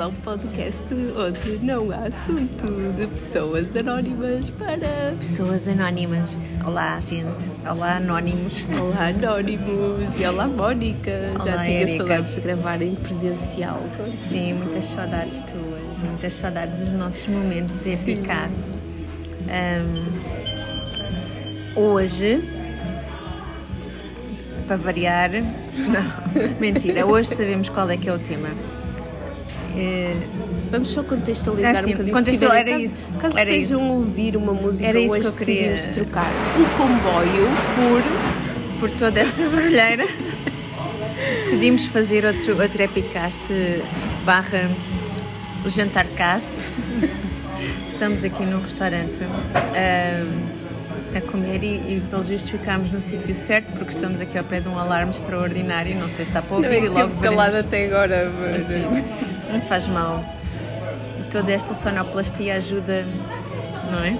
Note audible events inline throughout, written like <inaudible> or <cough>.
ao podcast onde não há assunto de pessoas anónimas para. Pessoas anónimas. Olá, gente. Olá, anónimos. Olá, anónimos. E olá, Mónica. Olá, Já tinha Érica. saudades de gravar em presencial. Sim, muitas saudades tuas, muitas saudades dos nossos momentos de. Epicast. Ahm, hoje, para variar, <laughs> não, mentira, hoje sabemos qual é que é o tema. Eh, Vamos só contextualizar Ah, sim, um bocadinho. contextual- se era tiverem- isso, Caso era estejam isso. a ouvir uma música Era hoje que decidimos trocar um comboio por por toda esta barulheira, decidimos fazer outro, outro Epicast barra o Jantarcast. Estamos aqui num restaurante ahm, a comer e, e pelo visto ficámos no sítio certo porque estamos aqui ao pé de um alarme extraordinário. Não sei se está para Não ouvir é e logo calado até agora, mas. Sim, não faz mal. Toda esta sonoplastia ajuda, não é?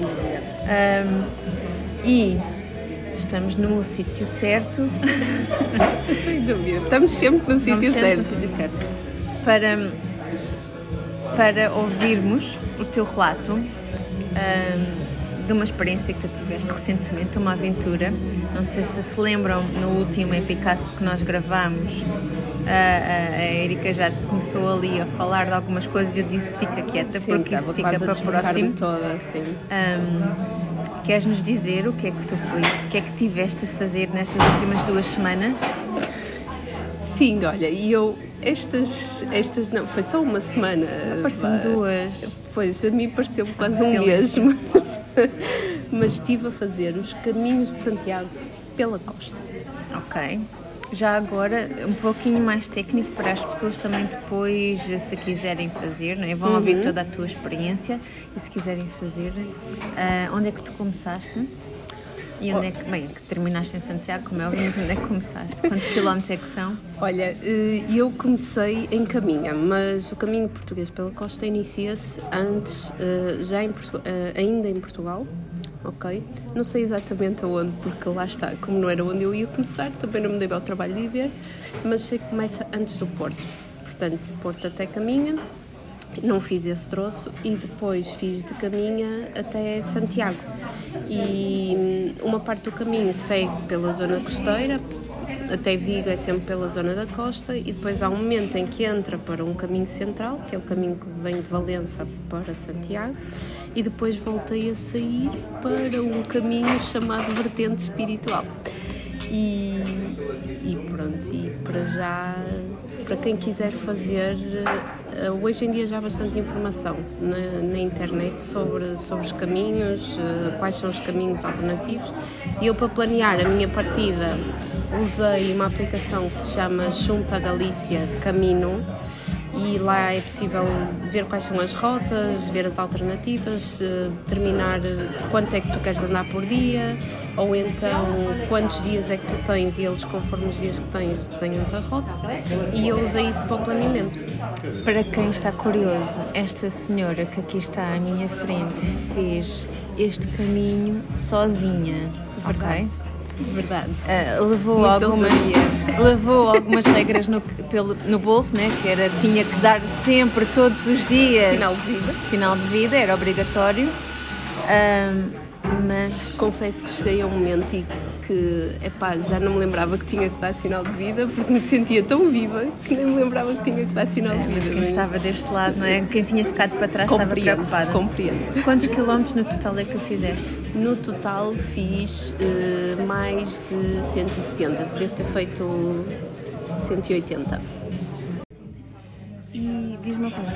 Dúvida. Ahm, e estamos no sítio certo <laughs> Sem dúvida. Estamos sempre no sítio Vamos sempre certo. no sítio certo. Para, para ouvirmos o teu relato ahm, de uma experiência que tu tiveste recentemente, uma aventura. Não sei se se lembram no último Epicast que nós gravámos. A, Erika já começou ali a falar de algumas coisas e eu disse fica quieta Sim, porque isso fica para desbocar-me próximo. toda, assim. Ahm, queres nos dizer o que é que tu foi, o que é que tiveste a fazer nestas últimas duas semanas? Sim, olha, e eu, estas, estas, não, foi só uma semana. Parecem pá. duas. Pois, a mim pareceu quase um mês, <laughs> mas, mas estive a fazer os caminhos de Santiago pela costa. Ok. Já agora, um pouquinho mais técnico para as pessoas também depois, se quiserem fazer, não é? vão ouvir toda a tua experiência e se quiserem fazer, ah, onde é que tu começaste? E onde é que, bem, que terminaste em Santiago, como é óbvio, mas onde é que começaste? Quantos quilómetros é que são? Olha, eh, eu comecei em Caminha, mas o caminho português pela costa inicia-se antes, eh, já em, eh, ainda em Portugal, ok? Não sei exatamente aonde, porque lá está, como não era onde eu ia começar, também não me dei ao trabalho de ir ver, mas sei que começa antes do Porto. Portanto, Porto até Caminha, não fiz esse troço e depois fiz de Caminha até Santiago. E hum, uma parte do caminho segue pela zona costeira, até Vigo é sempre pela zona da costa, e depois há um momento em que entra para um caminho central, que é o caminho que vem de Valença para Santiago, e depois voltei a sair para um caminho chamado Vertente Espiritual. E, e pronto, e para já, para quem quiser fazer, hoje em dia já há bastante informação na, na internet sobre, sobre os caminhos, eh, quais são os caminhos alternativos. E eu, para planear a minha partida, usei uma aplicação que se chama Junta Galícia Camino e lá é possível ver quais são as rotas, ver as alternativas, eh, determinar eh, quanto é que tu queres andar por dia ou então quantos dias é que tu tens e eles, conforme os dias que tens, desenham-te a rota e eu usei isso para o planeamento. Para quem está curioso, esta senhora que aqui está à minha frente fez este caminho sozinha, ok? Verdade. Ah, levou Muito algumas ousadia. levou algumas regras no, pelo, no bolso, né? Que era tinha que dar sempre todos os dias Sinal de vida. sinal de vida, era obrigatório. Mas Confesso que cheguei a um momento e que epá, já não me lembrava que tinha que dar sinal de vida porque me sentia tão viva que nem me lembrava que tinha que dar sinal de mas vida. quem estava deste lado, não é? Quem tinha ficado para trás estava Compreendo, preocupada. compreendo. Quantos quilómetros no total é que tu fizeste? No total fiz eh, mais de 170, devo ter feito 180. E diz-me uma coisa,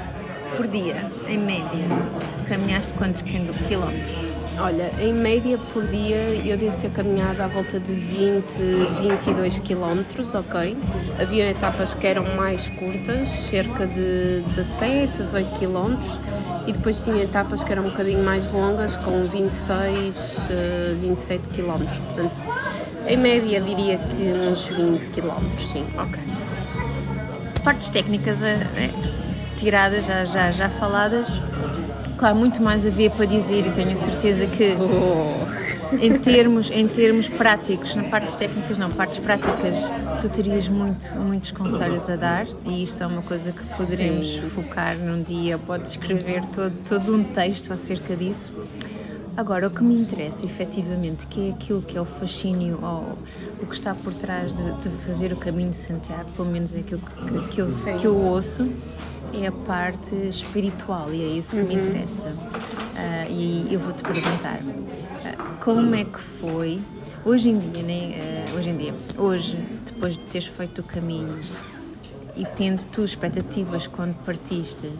por dia, em média, caminhaste quantos quil- quilómetros? Olha, em média por dia eu devo ter caminhado à volta de 20, 22 quilómetros, ok? Havia etapas que eram mais curtas, cerca de 17, 18 quilómetros, e depois tinha etapas que eram um bocadinho mais longas, com 26, eh, 27 quilómetros. Portanto, em média diria que uns 20 quilómetros, sim. Ok. Partes técnicas eh, eh, tiradas, já, já, já faladas. Claro, muito mais havia para dizer e tenho a certeza que em termos, em termos práticos, na partes técnicas não, partes práticas, tu terias muito, muitos conselhos a dar e isto é uma coisa que poderemos Sim. focar num dia, podes escrever todo, todo um texto acerca disso. Agora, o que me interessa efetivamente, que é aquilo que é o fascínio ou o que está por trás de, de fazer o caminho de Santiago, pelo menos é aquilo que, que, eu, que eu ouço, é a parte espiritual e é isso que uhum. me interessa. Uh, e eu vou-te perguntar, uh, como é que foi, hoje em dia, né, uh, hoje em dia, hoje, depois de teres feito o caminho e tendo tu expectativas quando partiste,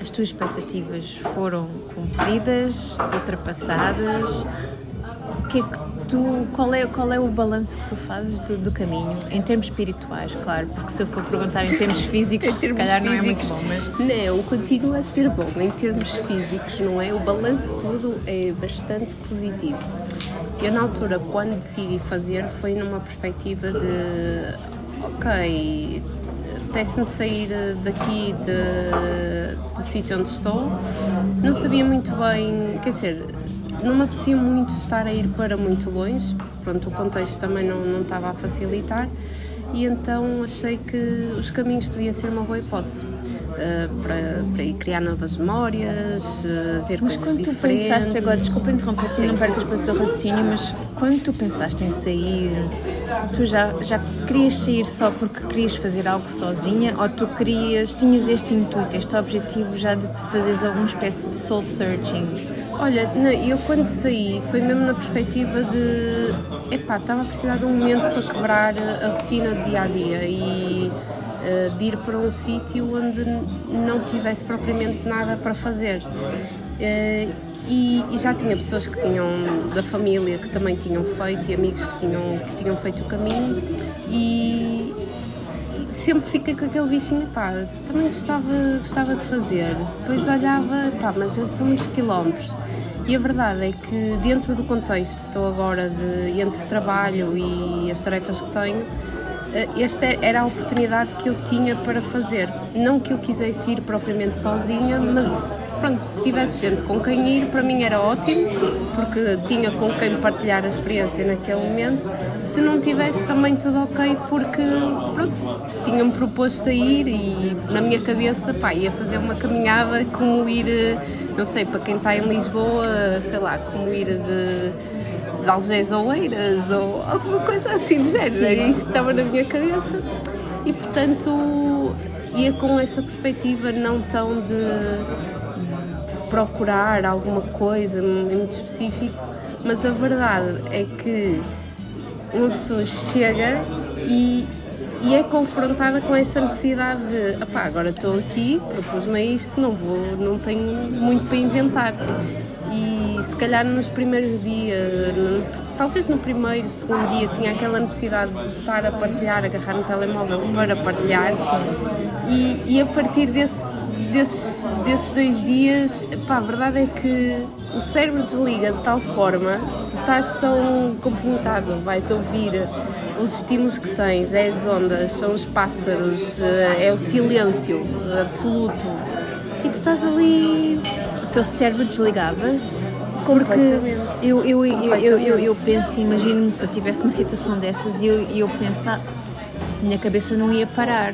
as tuas expectativas foram cumpridas, ultrapassadas? O que é que tu, qual, é, qual é o balanço que tu fazes do, do, caminho, em termos espirituais, claro, porque se eu for perguntar em termos <laughs> físicos, em termos se calhar físicos, não é muito bom, mas... Não, continua a ser bom em termos físicos, não é? O balanço de tudo é bastante positivo. Eu, na altura, quando decidi fazer, foi numa perspectiva de, ok, apetece-me sair daqui de, do sítio onde estou. Não sabia muito bem, quer dizer, não me apetecia muito estar a ir para muito longe, pronto, o contexto também não, não estava a facilitar e então achei que os caminhos podia ser uma boa hipótese uh, para, para ir criar novas memórias, uh, ver mas coisas diferentes. Mas quando tu pensaste, agora desculpa interromper, não percas depois o teu raciocínio, mas quando tu pensaste em sair, tu já, já querias sair só porque querias fazer algo sozinha ou tu querias, tinhas este intuito, este objetivo já de te fazeres alguma espécie de soul searching? Olha, eu quando saí foi mesmo na perspectiva de epá, estava a precisar de um momento para quebrar a rotina do dia a dia e uh, de ir para um sítio onde não tivesse propriamente nada para fazer. Uh, e, e, já tinha pessoas que tinham da família que também tinham feito e amigos que tinham, que tinham feito o caminho e sempre fiquei com aquele bichinho, pá, também gostava, gostava de fazer. Depois olhava, pá, mas são muitos quilómetros e a verdade é que, dentro do contexto que estou agora de, entre trabalho e as tarefas que tenho, eh, esta era a oportunidade que eu tinha para fazer. Não que eu quisesse ir propriamente sozinha, mas pronto, se tivesse gente com quem ir, para mim era ótimo, porque tinha com quem partilhar a experiência naquele momento. Se não tivesse, também tudo ok, porque pronto, tinha-me proposto a ir e na minha cabeça, pá, ia fazer uma caminhada como ir não sei, para quem está em Lisboa, sei lá, como ir de, de Algés ou Eiras ou alguma coisa assim de género. Era isto estava na minha cabeça. E portanto ia com essa perspectiva não tão de procurar alguma coisa muito específico, mas a verdade é que uma pessoa chega e e é confrontada com essa necessidade de, opá, agora estou aqui, propus-me isto, não vou, não tenho muito para inventar. E se calhar nos primeiros dias, talvez no primeiro, segundo dia, tinha aquela necessidade de estar a partilhar, agarrar no telemóvel para partilhar. E, e a partir desse, desses, desses dois dias, pá, a verdade é que o cérebro desliga de tal forma, tu estás tão comprometido, vais ouvir os estímulos que tens, é as ondas, são os pássaros, eh, é o silêncio absoluto. E tu estás ali. O teu cérebro desligava-se? Porque eu, eu, eu, eu, eu, eu penso, imagino-me se eu tivesse uma situação dessas e eu, eu pensar, minha cabeça não ia parar.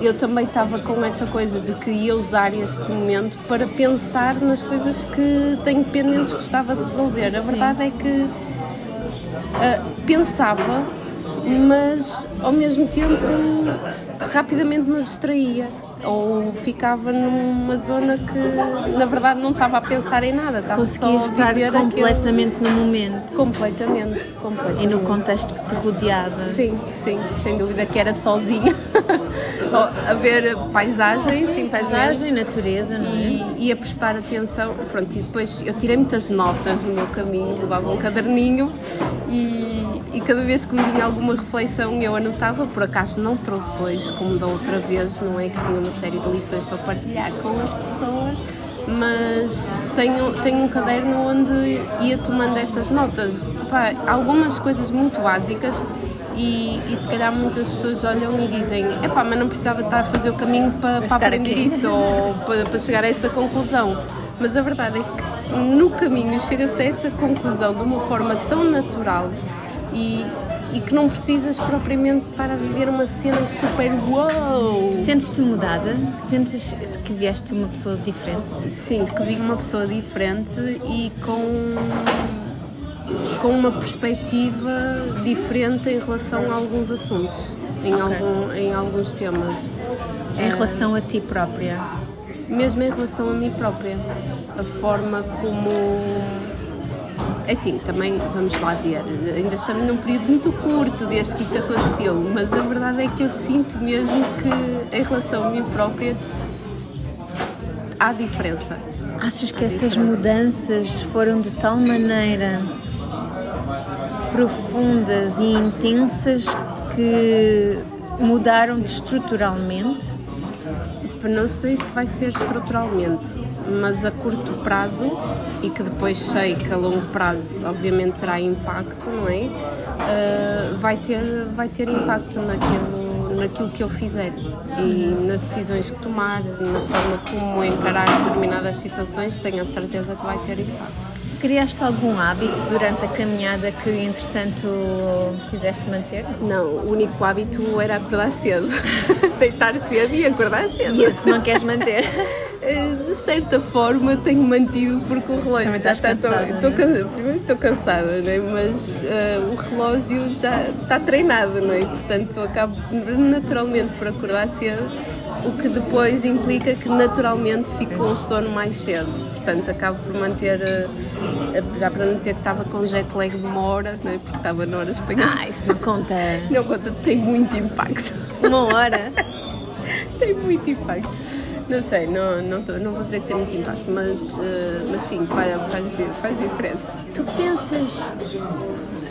Eu também estava com essa coisa de que ia usar este momento para pensar nas coisas que tenho pendentes que gostava de resolver. A verdade é que uh, pensava mas ao mesmo tempo rapidamente me distraía ou ficava numa zona que na verdade não estava a pensar em nada, estava Conseguia só estar completamente aquele... no momento. Completamente, completamente. E no contexto que te rodeava. Sim, sim, sem dúvida que era sozinha <laughs> a ver paisagem, sim, paisagem, natureza, não é? e, e a prestar atenção. Pronto, e depois eu tirei muitas notas no meu caminho, levava um caderninho e e cada vez que me vinha alguma reflexão eu anotava, por acaso não trouxe hoje, como da outra vez, não é que tinha uma série de lições para partilhar com as pessoas, mas tenho, tenho um caderno onde ia tomando essas notas. Pá, algumas coisas muito básicas e, e, se calhar muitas pessoas olham e dizem é pá, mas não precisava estar a fazer o caminho para, para aprender aqui. isso ou para, para chegar a essa conclusão Mas a verdade é que no caminho chega-se a essa conclusão de uma forma tão natural e, e que não precisas propriamente estar a viver uma cena super wow. Sentes-te mudada? Sentes que vieste uma pessoa diferente? Sim, que vi uma pessoa diferente e com com uma perspectiva diferente em relação a alguns assuntos, em, okay. algum, em alguns temas. Em relação a ti própria? Mesmo em relação a mim própria. A forma como. É assim, também vamos lá ver, ainda estamos num período muito curto desde que isto aconteceu, mas a verdade é que eu sinto mesmo que em relação a mim própria há diferença. Achas que essas mudanças foram de tal maneira profundas e intensas que mudaram-te estruturalmente? Não sei se vai ser estruturalmente, mas a curto prazo e que depois sei que a longo prazo obviamente terá impacto, não é? Uh, vai, ter, vai ter impacto naquilo, naquilo que eu fizer e nas decisões que tomar, na forma como encarar determinadas situações, tenho a certeza que vai ter impacto. Criaste algum hábito durante a caminhada que, entretanto, quiseste manter? Não, o único hábito era acordar cedo. <laughs> Deitar cedo e acordar cedo. E esse não queres manter? <laughs> Eh, de certa forma tenho mantido porque o relógio Também já está cansada, estou, primeiro estou cansada, né? mas uh, o relógio já está treinado, não é? portanto acabo naturalmente por acordar cedo o que depois implica que naturalmente fico com o sono mais cedo. Portanto, acabo por manter, eh, já para não dizer que estava com jet lag de uma hora, né? porque estava na hora espanhola. Ah, isso não conta. Não conta, tem muito impacto. Uma hora? <laughs> tem muito impacto. Não sei, não, não, tô, não vou dizer que tem muito impacto, mas, uh, mas sim, faz, faz, faz diferença. Tu pensas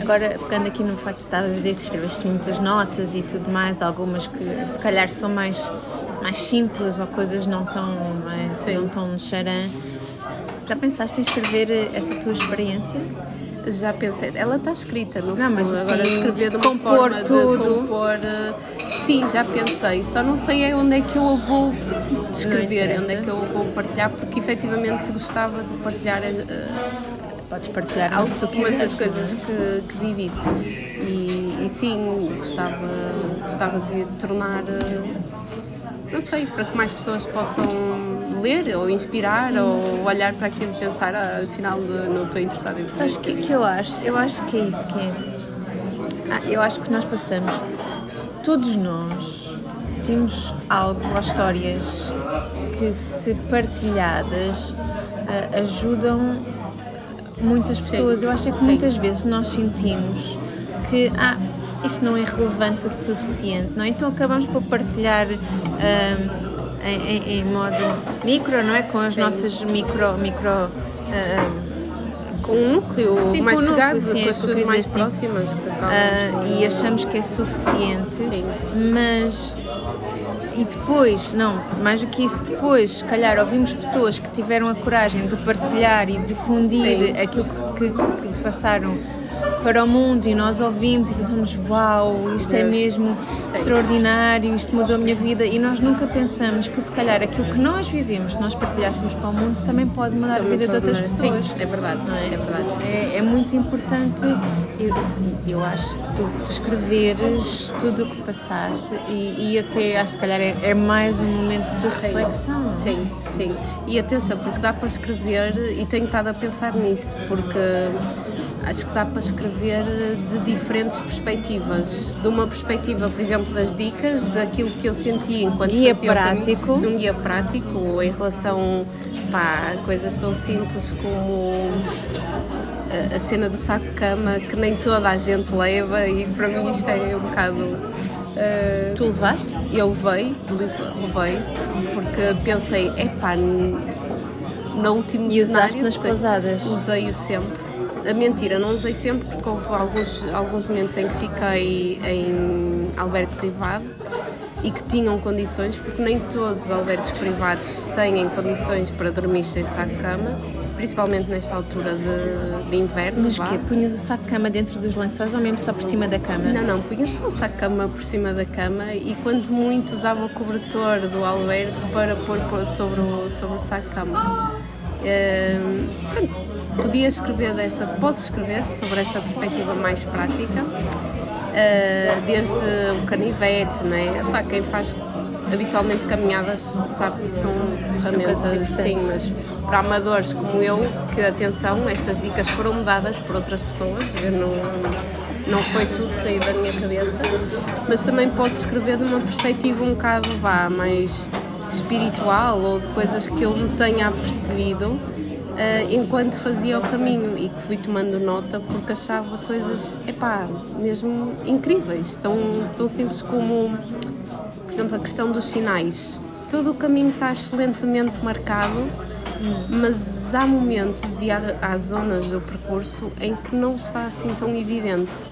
Agora, pegando aqui no facto de estar a dizer que escreveste muitas notas e tudo mais, algumas que se calhar são mais mais simples ou coisas não tão, não, é? não tão charan. Já pensaste em escrever essa tua experiência? Já pensei, ela está escrita no não, mas agora escrever de uma compor forma tudo. de compor. Eh, sim, já pensei, só não sei é onde é que eu a vou escrever, onde é que eu a vou partilhar, porque efetivamente gostava de partilhar. Uh, Podes partilhar algumas das coisas que, que vivi. E, e, sim, gostava, gostava de tornar. Uh, não sei, para que mais pessoas possam ler ou inspirar Sim. ou olhar para aquilo e pensar, ah, afinal não estou interessada em Sabes o que, que eu acho? Eu acho que é isso que é. Ah, eu acho que nós passamos, todos nós, temos algo ou histórias que, se partilhadas, uh, ajudam muitas pessoas. Sim. Eu acho que Sim. muitas vezes nós sentimos que ah, isto não é relevante o suficiente, não é? Então acabamos por partilhar um, em, em, modo micro, não é? Com as sim. nossas micro. micro um, com um núcleo sim, mais com chegado, núcleo, sim, com as pessoas mais assim. próximas uh, e achamos que é suficiente, sim. mas e depois, não, mais do que isso, depois, se calhar ouvimos pessoas que tiveram a coragem de partilhar e difundir sim. aquilo que, que, que passaram para o mundo e nós ouvimos e pensamos, uau, isto é mesmo extraordinário, isto mudou a minha vida e nós nunca pensamos que se calhar aquilo que nós vivemos, nós partilhássemos para o mundo, também pode mudar também a vida de outras pessoas. Sim, é verdade, é? é? verdade. É, é, muito importante, eu, eu acho que tu, tu escreveres tudo o que passaste e, e até acho que se calhar é, é, mais um momento de reflexão. É? Sim, sim. E atenção, porque dá para escrever e tenho estado a pensar nisso, porque acho que dá para escrever de diferentes perspectivas. De uma perspectiva, por exemplo, das dicas, daquilo que eu senti enquanto guia fazia prático. Num guia prático em relação a coisas tão simples como a, a cena do saco-cama que nem toda a gente leva e para mim isto é um bocado. Uh, tu levaste? Eu levei, levei, porque pensei, epá, no último e usaste nas pousadas? Usei-o sempre a mentira, não usei sempre porque houve alguns, alguns momentos em que fiquei em albergue privado e que tinham condições, porque nem todos os albergues privados têm condições para dormir sem saco-cama, principalmente nesta altura de, de inverno. Mas que Punhas o saco-cama dentro dos lençóis ou mesmo só por cima da cama? Não, não, punha só o saco-cama por cima da cama e quando muito usava o cobertor do albergue para pôr sobre o, sobre o saco-cama. Uh, podia escrever dessa, posso escrever sobre essa perspectiva mais prática, uh, desde o canivete, né? Pá, quem faz habitualmente caminhadas sabe que são ferramentas, sim, mas para amadores como eu, que atenção, estas dicas foram dadas por outras pessoas, eu não, não foi tudo sair da minha cabeça, mas também posso escrever de uma perspectiva um bocado vá, mais espiritual ou de coisas que eu me tenha apercebido Uh, enquanto fazia o caminho e que fui tomando nota porque achava coisas, epá, mesmo incríveis, tão, tão simples como, por exemplo, a questão dos sinais. Todo o caminho está excelentemente marcado, mas há momentos e há, há zonas do percurso em que não está assim tão evidente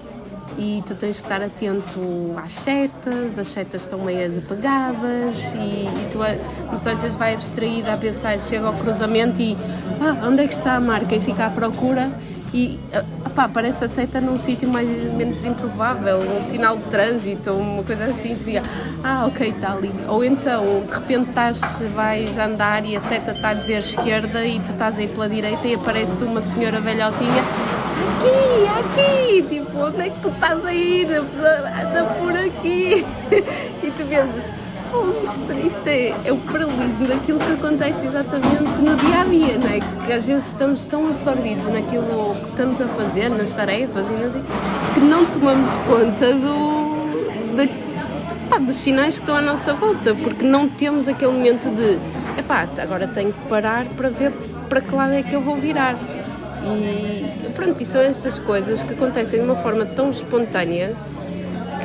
e tu tens que estar atento às setas, as setas estão meio apagadas e, e tu às vezes vai distraída a pensar, chega ao cruzamento e ah, onde é que está a marca? E fica à procura. E opá, ah, aparece a seta num sítio mais menos improvável, um sinal de trânsito uma coisa assim, tu diga, ah ok, está ali. Ou então, de repente estás, vais andar e a seta está a dizer esquerda e tu estás aí pela direita e aparece uma senhora velhotinha aqui, aqui, tipo, onde é que tu estás a ir? Anda por aqui. <laughs> E tu pensas, isto, é, é o paralelismo daquilo que acontece exatamente no dia a dia, não é? Que às vezes estamos tão absorvidos naquilo que estamos a fazer, nas tarefas e nas, que não tomamos conta do, pá, dos sinais que estão à nossa volta, porque não temos aquele momento de epá, agora tenho que parar para ver para que lado é que eu vou virar. E pronto, e são estas coisas que acontecem de uma forma tão espontânea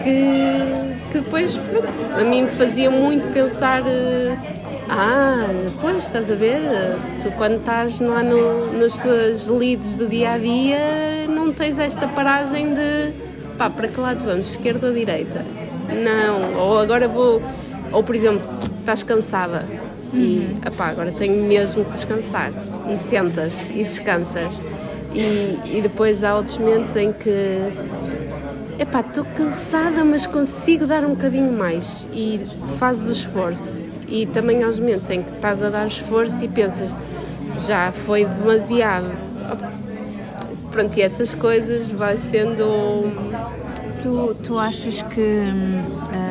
que, que depois pronto, a mim me fazia muito pensar. Eh, ah, pois estás a ver, tu quando estás no, no, nas tuas leads do dia a dia não tens esta paragem de pá, para que lado vamos, esquerda ou direita? Não, ou agora vou, ou por exemplo, estás cansada e uhum. apá, agora tenho mesmo que descansar e sentas e descansas e, e depois há outros momentos em que epá, estou cansada, mas consigo dar um bocadinho mais e fazes o esforço. E também há os momentos em que estás a dar esforço e pensas, já foi demasiado. Pronto, e essas coisas vai sendo. Tu, tu achas que. Hum,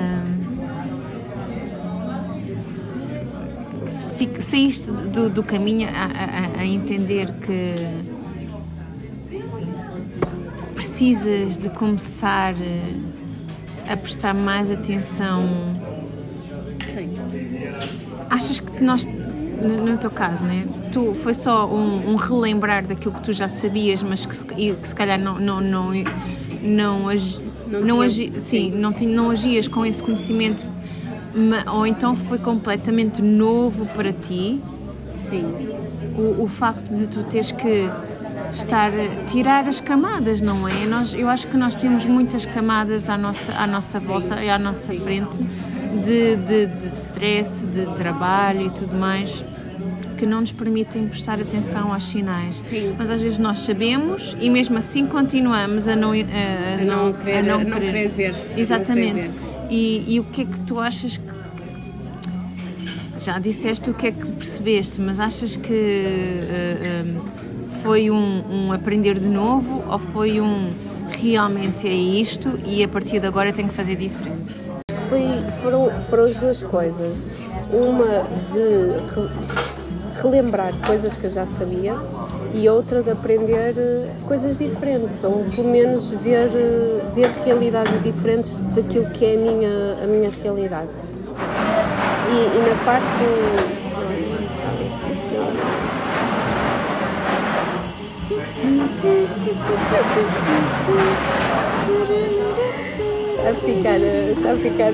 saíste do, do caminho a, a, a entender que precisas de começar eh, a prestar mais atenção? Sim. Achas que nós, no, teu caso, né? Tu foi só um, um, relembrar daquilo que tu já sabias, mas que, que se calhar não não não não, agi, não, não, agi, sim, não, não agias com esse conhecimento, ou então foi completamente novo para ti? Sim. O, o facto de tu teres que estar tirar as camadas, não é? Nós, eu acho que nós temos muitas camadas à nossa, à nossa volta e à nossa frente de, de, de stress, de trabalho e tudo mais que não nos permitem prestar atenção aos sinais. Sim. Mas às vezes nós sabemos e mesmo assim continuamos a não, a, a não, querer, a não, querer. querer ver. Exatamente. Querer ver. E, e o que é que tu achas que já disseste o que é que percebeste, mas achas que uh, uh, foi um, um, aprender de novo ou foi um realmente é isto e a partir de agora tenho que fazer diferente? Foi, foram, foram as duas coisas. Uma de re, relembrar coisas que eu já sabia e outra de aprender eh, coisas diferentes, ou pelo menos ver, eh, ver realidades diferentes daquilo que é a minha, a minha realidade. E, e na parte <laughs> a ficar, está a ficar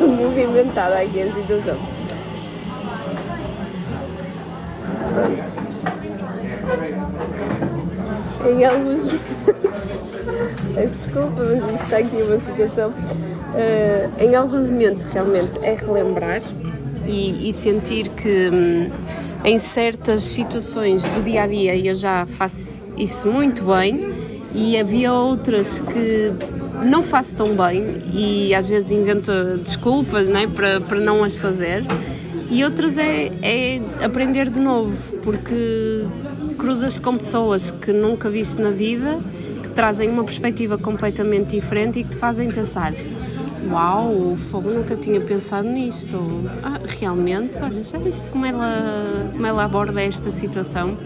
movimentada aqui a situação. Em alguns momentos, desculpa, mas isto está aqui uma situação. Uh, em alguns momentos realmente é relembrar e, e sentir que hum, em certas situações do dia a dia eu já faço isso muito bem e havia outras que não faço tão bem e às vezes invento desculpas né, para, para não as fazer E outros é, é aprender de novo, porque cruzas com pessoas que nunca viste na vida, que trazem uma perspectiva completamente diferente e que te fazem pensar: Uau, fogo nunca tinha pensado nisto. Ah, realmente, olha, já viste como ela, como ela aborda esta situação?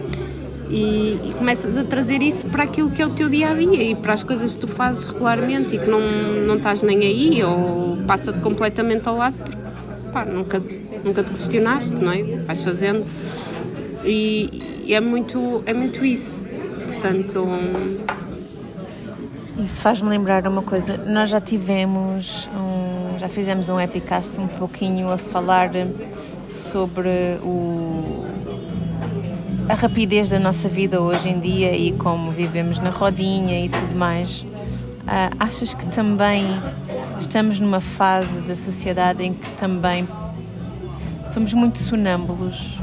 E, e, começas a trazer isso para aquilo que é o teu dia a dia e para as coisas que tu fazes regularmente e que não, não estás nem aí ou passa-te completamente ao lado porque pá, nunca, nunca te questionaste, não é? Vais fazendo e, e é, muito, é muito isso. Portanto. Isso faz-me lembrar uma coisa. Nós já tivemos, um, já fizemos um epicast um pouquinho a falar sobre o a rapidez da nossa vida hoje em dia e como vivemos na rodinha e tudo mais, uh, achas que também estamos numa fase da sociedade em que também somos muito sonâmbulos?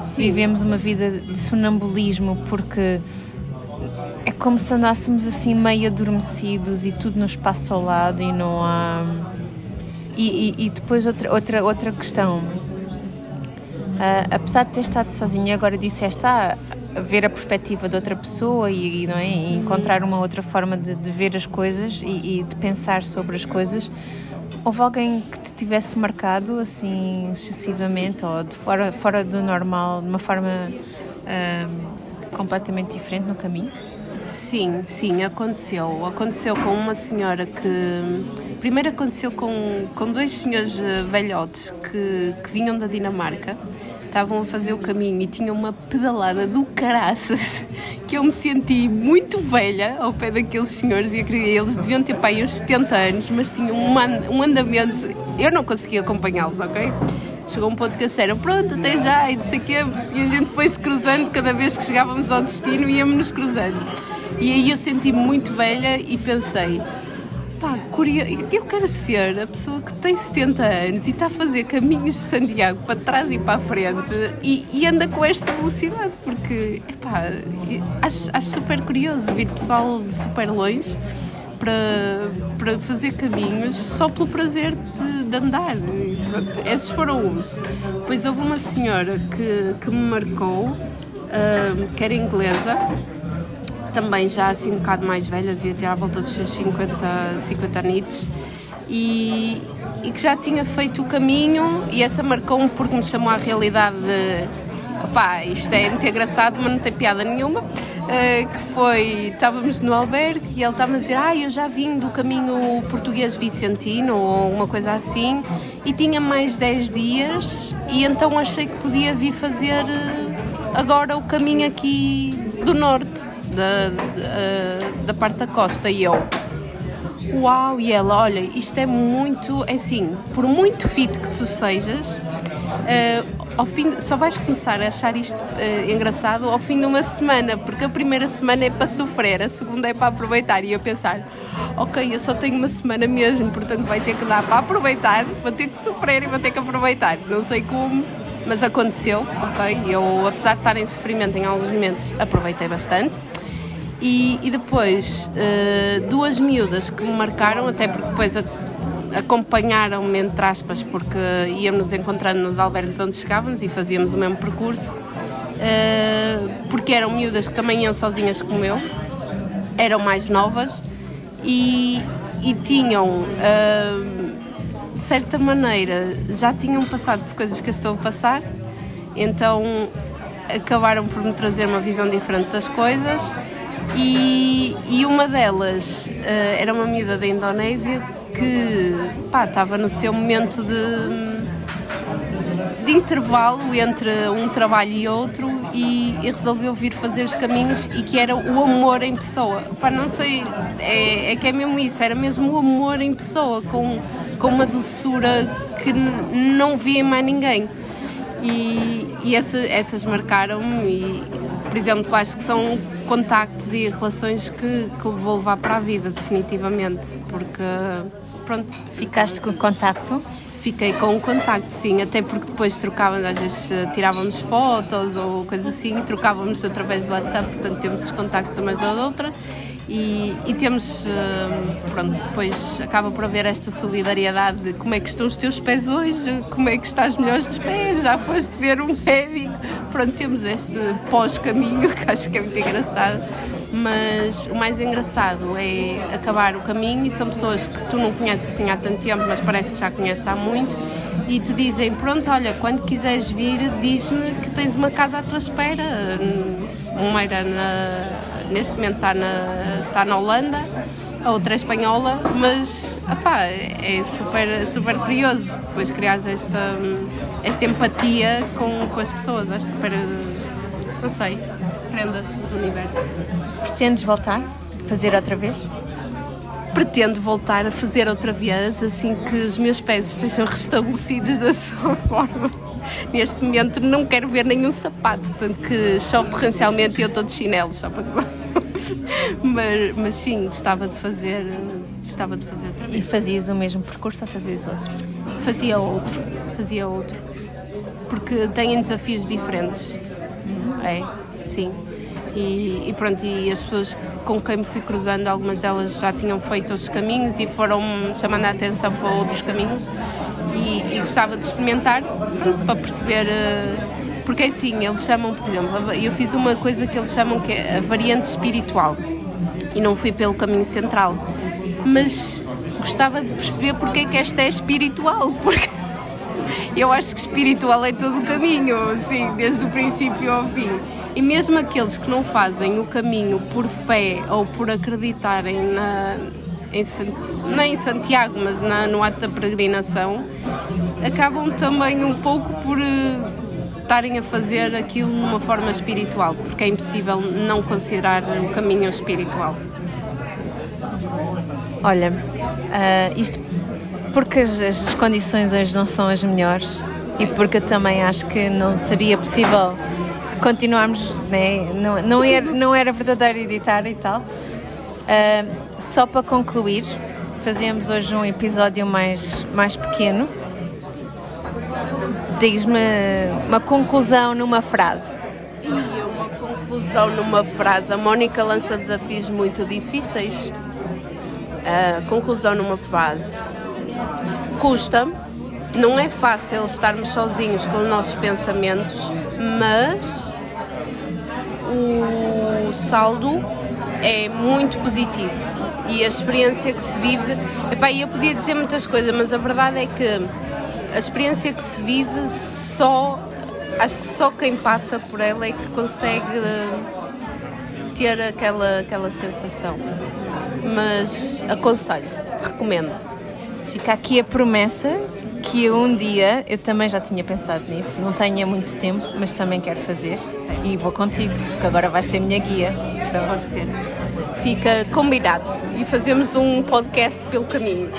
Sim. Vivemos uma vida de sonambulismo porque é como se andássemos assim meio adormecidos e tudo nos passa ao lado e não há. E, e, e depois outra, outra, outra questão Uh, apesar de ter estado sozinha, agora disseste, ah, ver a perspectiva de outra pessoa e, e não é? E encontrar uma outra forma de, de ver as coisas e, e, de pensar sobre as coisas. Houve alguém que te tivesse marcado assim excessivamente ou de fora, fora do normal, de uma forma uh, completamente diferente no caminho? Sim, sim, aconteceu. Aconteceu com uma senhora que. Primeiro aconteceu com, com dois senhores velhotes que, que vinham da Dinamarca estavam a fazer o caminho e tinham uma pedalada do caraças que eu me senti muito velha ao pé daqueles senhores e eles deviam ter pai uns 70 anos, mas tinham um andamento. Eu não conseguia acompanhá-los, ok? Chegou um ponto que eles disseram, pronto, até já, e não sei quê, e a gente foi-se cruzando cada vez que chegávamos ao destino, íamos-nos cruzando. E aí eu senti muito velha e pensei, pá, eu quero ser a pessoa que tem 70 anos e está a fazer caminhos de Santiago para trás e para a frente e, e anda com esta velocidade, porque epá, acho, acho super curioso vir pessoal de super longe para, para fazer caminhos só pelo prazer de, de andar. Esses foram uns. Depois houve uma senhora que, que me marcou, uh, que era inglesa também já assim um bocado mais velha, devia ter à volta dos seus 50, 50 anitos, e, e que já tinha feito o caminho, e essa marcou-me porque me chamou à realidade de opá, isto é muito engraçado, mas não tem piada nenhuma. Uh, que foi, estávamos no albergue e ele estava a dizer, ah, eu já vim do caminho português vicentino ou uma coisa assim. E tinha mais 10 dias e então achei que podia vir fazer eh, agora o caminho aqui do norte da, da, parte da costa e eu uau, e ela, olha, isto é muito, é assim, por muito fit que tu sejas, uh, ao fim, só vais começar a achar isto uh, engraçado ao fim de uma semana, porque a primeira semana é para sofrer, a segunda é para aproveitar. E eu pensar, ok, eu só tenho uma semana mesmo, portanto vai ter que dar para aproveitar, vou ter que sofrer e vou ter que aproveitar. Não sei como, mas aconteceu, ok? Eu, apesar de estar em sofrimento em alguns momentos, aproveitei bastante. E, e depois, uh, duas miúdas que me marcaram, até porque depois acompanharam-me, entre aspas, porque íamos encontrando nos albergues onde chegávamos e fazíamos o mesmo percurso, uh, porque eram miúdas que também iam sozinhas como eu, eram mais novas e, e tinham, uh, de certa maneira, já tinham passado por coisas que eu estou a passar, então acabaram por me trazer uma visão diferente das coisas e, e uma delas uh, era uma miúda da Indonésia que estava no seu momento de, de intervalo entre um trabalho e outro e, e, resolveu vir fazer os caminhos e que era o amor em pessoa. Pá, não sei, é, é que é mesmo isso, era mesmo o amor em pessoa, com, com uma doçura que não via em mais ninguém. E, e essa, essas marcaram-me e, por exemplo, acho que são contactos e relações que, que vou levar para a vida, definitivamente, porque pronto. Ficaste com contacto? Fiquei com o contacto, sim, até porque depois trocávamos, às vezes tirávamos fotos ou coisas assim, e trocávamos através do WhatsApp, portanto temos os contactos umas da outra E, e, temos, pronto, depois acaba por haver esta solidariedade de como é que estão os teus pés hoje, como é que estás melhores dos pés, já foste ver um médico. Pronto, temos este pós-caminho <laughs> que acho que é muito engraçado. Mas o mais engraçado é acabar o caminho e são pessoas que tu não conheces assim há tanto tempo, mas parece que já conheces há muito e te dizem: Pronto, olha, quando quiseres vir, diz-me que tens uma casa à tua espera. Uma era na, neste momento está na, está na Holanda, a outra é espanhola, mas é super, super curioso depois criares esta, esta empatia com, com as pessoas. Acho super. não sei, prendas do universo. Pretendes voltar? Fazer outra vez? pretendo voltar a fazer outra vez assim que os meus pés estejam restabelecidos da sua forma. Neste momento não quero ver nenhum sapato, tanto que chove torrencialmente e eu estou de chinelo, só para <laughs> mas, mas sim, gostava de fazer, gostava de fazer outra vez. E fazias o mesmo percurso ou fazias outro? Fazia outro, fazia outro. Porque têm desafios diferentes. É, sim. E, e, pronto, e as pessoas com quem me fui cruzando, algumas delas já tinham feito outros caminhos e foram chamando a atenção para outros caminhos e, e gostava de experimentar para perceber eh, porque assim, eles chamam, por exemplo, eu fiz uma coisa que eles chamam que é a variante espiritual e não fui pelo caminho central. Mas gostava de perceber porque é que esta é espiritual <laughs> porque eu acho que espiritual é todo o caminho, sim, desde o princípio ao fim. E mesmo aqueles que não fazem o caminho por fé ou por acreditarem na, em, não em Santiago, mas na, no ato da peregrinação, acabam também um pouco por uh, estarem a fazer aquilo de uma forma espiritual, porque é impossível não considerar o caminho espiritual. Olha, uh, isto porque as, as condições hoje não são as melhores e porque também acho que não seria possível continuarmos, né? não, não, era, não era verdadeiro editar e tal. Uh, só para concluir, fazemos hoje um episódio mais, mais pequeno. Diz-me uma conclusão numa frase. E uma conclusão numa frase. A Mónica lança desafios muito difíceis. Uh, conclusão numa frase. Custa, não é fácil estarmos sozinhos com os nossos pensamentos, mas o saldo é muito positivo e a experiência que se vive. Epá, eu podia dizer muitas coisas, mas a verdade é que a experiência que se vive só. Acho que só quem passa por ela é que consegue ter aquela, aquela sensação. Mas aconselho, recomendo. Fica aqui a promessa que um dia, eu também já tinha pensado nisso, não tenho muito tempo, mas também quero fazer e vou contigo, porque agora vais ser minha guia. Pode ser. Fica combinado e fazemos um podcast pelo caminho.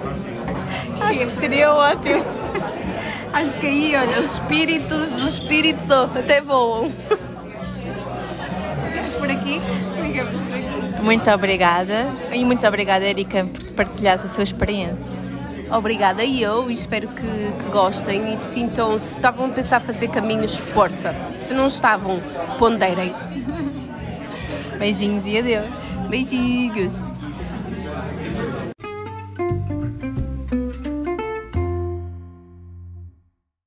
<laughs> Acho que seria ótimo. Acho que aí, olha, os espíritos, os espíritos oh, até voam. Ficamos por aqui? Muito obrigada e muito obrigada, Erika, por partilhares a tua experiência. Obrigada e eu espero que, que gostem e se sintam, se estavam a pensar fazer caminhos, força. Se não estavam, ponderem. Beijinhos e adeus. Beijinhos.